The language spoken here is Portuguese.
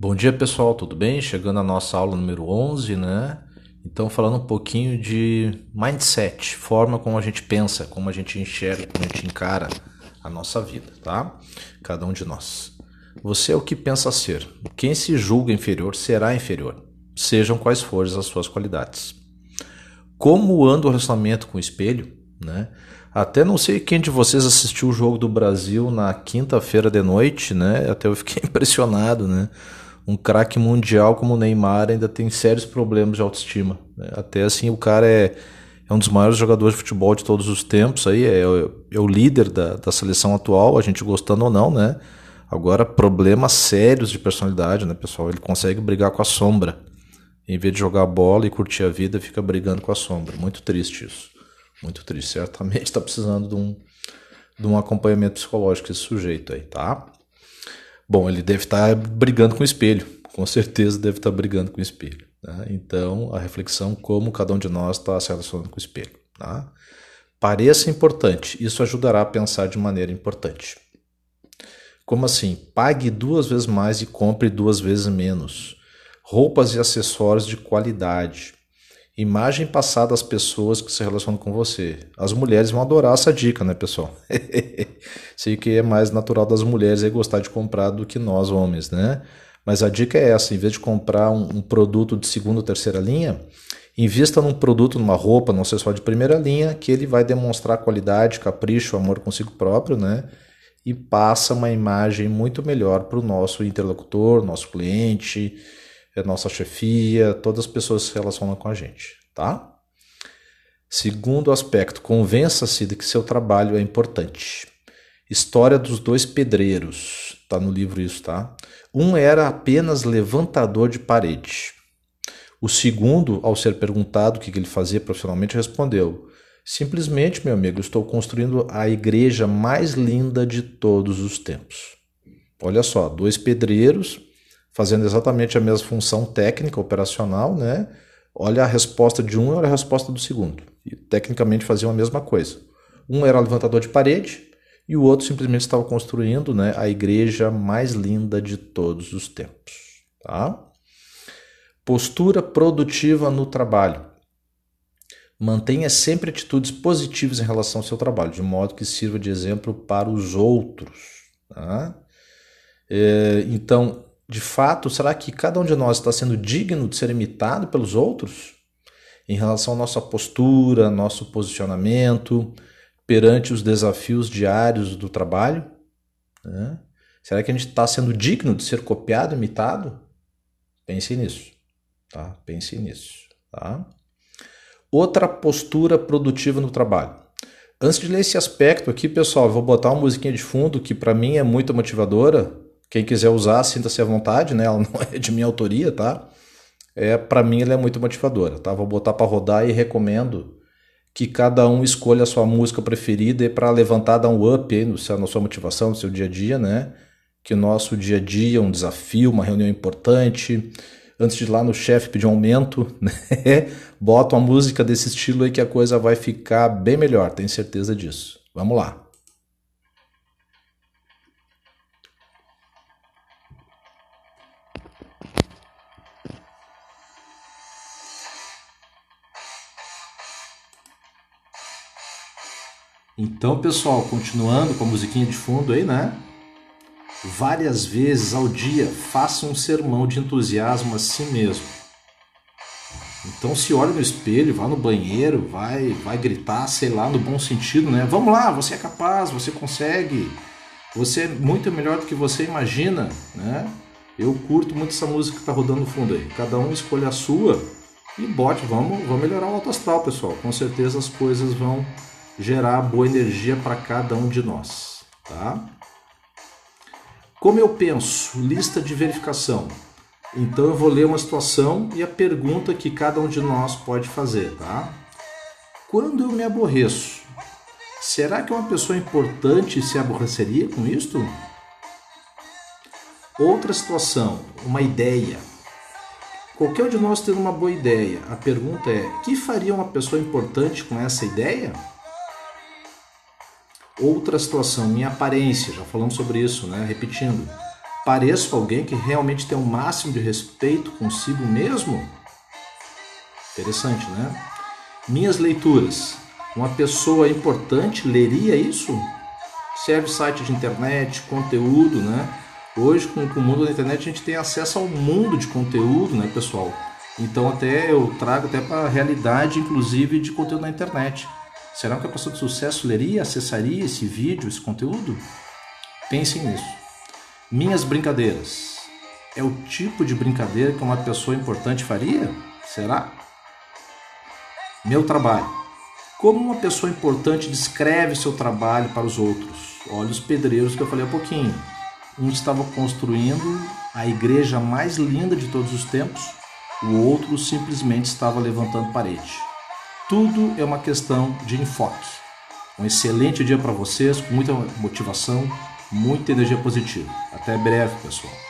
Bom dia pessoal, tudo bem? Chegando a nossa aula número 11, né? Então, falando um pouquinho de mindset, forma como a gente pensa, como a gente enxerga, como a gente encara a nossa vida, tá? Cada um de nós. Você é o que pensa ser. Quem se julga inferior será inferior, sejam quais forem as suas qualidades. Como anda o relacionamento com o espelho, né? Até não sei quem de vocês assistiu o jogo do Brasil na quinta-feira de noite, né? Até eu fiquei impressionado, né? Um craque mundial como o Neymar ainda tem sérios problemas de autoestima. Né? Até assim, o cara é, é um dos maiores jogadores de futebol de todos os tempos, aí é, é o líder da, da seleção atual, a gente gostando ou não, né? Agora, problemas sérios de personalidade, né, pessoal? Ele consegue brigar com a sombra. Em vez de jogar bola e curtir a vida, fica brigando com a sombra. Muito triste isso. Muito triste. Certamente está precisando de um, de um acompanhamento psicológico esse sujeito aí, tá? Bom, ele deve estar brigando com o espelho, com certeza deve estar brigando com o espelho. Né? Então, a reflexão como cada um de nós está se relacionando com o espelho. Tá? Pareça importante, isso ajudará a pensar de maneira importante. Como assim? Pague duas vezes mais e compre duas vezes menos. Roupas e acessórios de qualidade. Imagem passada às pessoas que se relacionam com você. As mulheres vão adorar essa dica, né, pessoal? Sei que é mais natural das mulheres é gostar de comprar do que nós homens, né? Mas a dica é essa: em vez de comprar um, um produto de segunda ou terceira linha, invista num produto, numa roupa, num acessório de primeira linha, que ele vai demonstrar qualidade, capricho, amor consigo próprio, né? E passa uma imagem muito melhor para o nosso interlocutor, nosso cliente é nossa chefia, todas as pessoas se relacionam com a gente, tá? Segundo aspecto, convença-se de que seu trabalho é importante. História dos dois pedreiros, tá no livro isso, tá? Um era apenas levantador de parede. O segundo, ao ser perguntado o que ele fazia profissionalmente, respondeu: Simplesmente, meu amigo, estou construindo a igreja mais linda de todos os tempos. Olha só, dois pedreiros fazendo exatamente a mesma função técnica, operacional, né? Olha a resposta de um e olha a resposta do segundo. E tecnicamente faziam a mesma coisa. Um era levantador de parede e o outro simplesmente estava construindo né, a igreja mais linda de todos os tempos. Tá? Postura produtiva no trabalho. Mantenha sempre atitudes positivas em relação ao seu trabalho, de modo que sirva de exemplo para os outros. Tá? É, então, de fato, será que cada um de nós está sendo digno de ser imitado pelos outros? Em relação à nossa postura, nosso posicionamento perante os desafios diários do trabalho? Né? Será que a gente está sendo digno de ser copiado, imitado? Pense nisso. Tá? Pense nisso. Tá? Outra postura produtiva no trabalho. Antes de ler esse aspecto aqui, pessoal, vou botar uma musiquinha de fundo que para mim é muito motivadora quem quiser usar, sinta-se à vontade, né? Ela não é de minha autoria, tá? É, para mim ela é muito motivadora, tá? Vou botar para rodar e recomendo que cada um escolha a sua música preferida para levantar, dar um up aí no na sua motivação, no seu dia a dia, né? Que o nosso dia a dia é um desafio, uma reunião importante. Antes de ir lá no chefe pedir um aumento, né? Bota uma música desse estilo aí que a coisa vai ficar bem melhor, tenho certeza disso. Vamos lá. Então, pessoal, continuando com a musiquinha de fundo aí, né? Várias vezes ao dia, faça um sermão de entusiasmo a si mesmo. Então, se olha no espelho, vá no banheiro, vai, vai gritar, sei lá, no bom sentido, né? Vamos lá, você é capaz, você consegue, você é muito melhor do que você imagina, né? Eu curto muito essa música que tá rodando no fundo aí. Cada um escolhe a sua e bote, vamos, vamos melhorar o alto astral, pessoal. Com certeza as coisas vão gerar boa energia para cada um de nós, tá? Como eu penso? Lista de verificação. Então eu vou ler uma situação e a pergunta que cada um de nós pode fazer, tá? Quando eu me aborreço, será que uma pessoa importante se aborreceria com isto? Outra situação, uma ideia. Qualquer um de nós tem uma boa ideia. A pergunta é: que faria uma pessoa importante com essa ideia? Outra situação, minha aparência, já falamos sobre isso, né? Repetindo. Pareço alguém que realmente tem o um máximo de respeito consigo mesmo? Interessante, né? Minhas leituras. Uma pessoa importante leria isso? Serve site de internet, conteúdo, né? Hoje, com, com o mundo da internet, a gente tem acesso ao mundo de conteúdo, né, pessoal? Então, até eu trago até para a realidade, inclusive, de conteúdo na internet. Será que a pessoa de sucesso leria, acessaria esse vídeo, esse conteúdo? Pensem nisso. Minhas brincadeiras. É o tipo de brincadeira que uma pessoa importante faria? Será? Meu trabalho. Como uma pessoa importante descreve seu trabalho para os outros? Olha os pedreiros que eu falei há pouquinho. Um estava construindo a igreja mais linda de todos os tempos, o outro simplesmente estava levantando parede. Tudo é uma questão de enfoque. Um excelente dia para vocês, com muita motivação, muita energia positiva. Até breve, pessoal.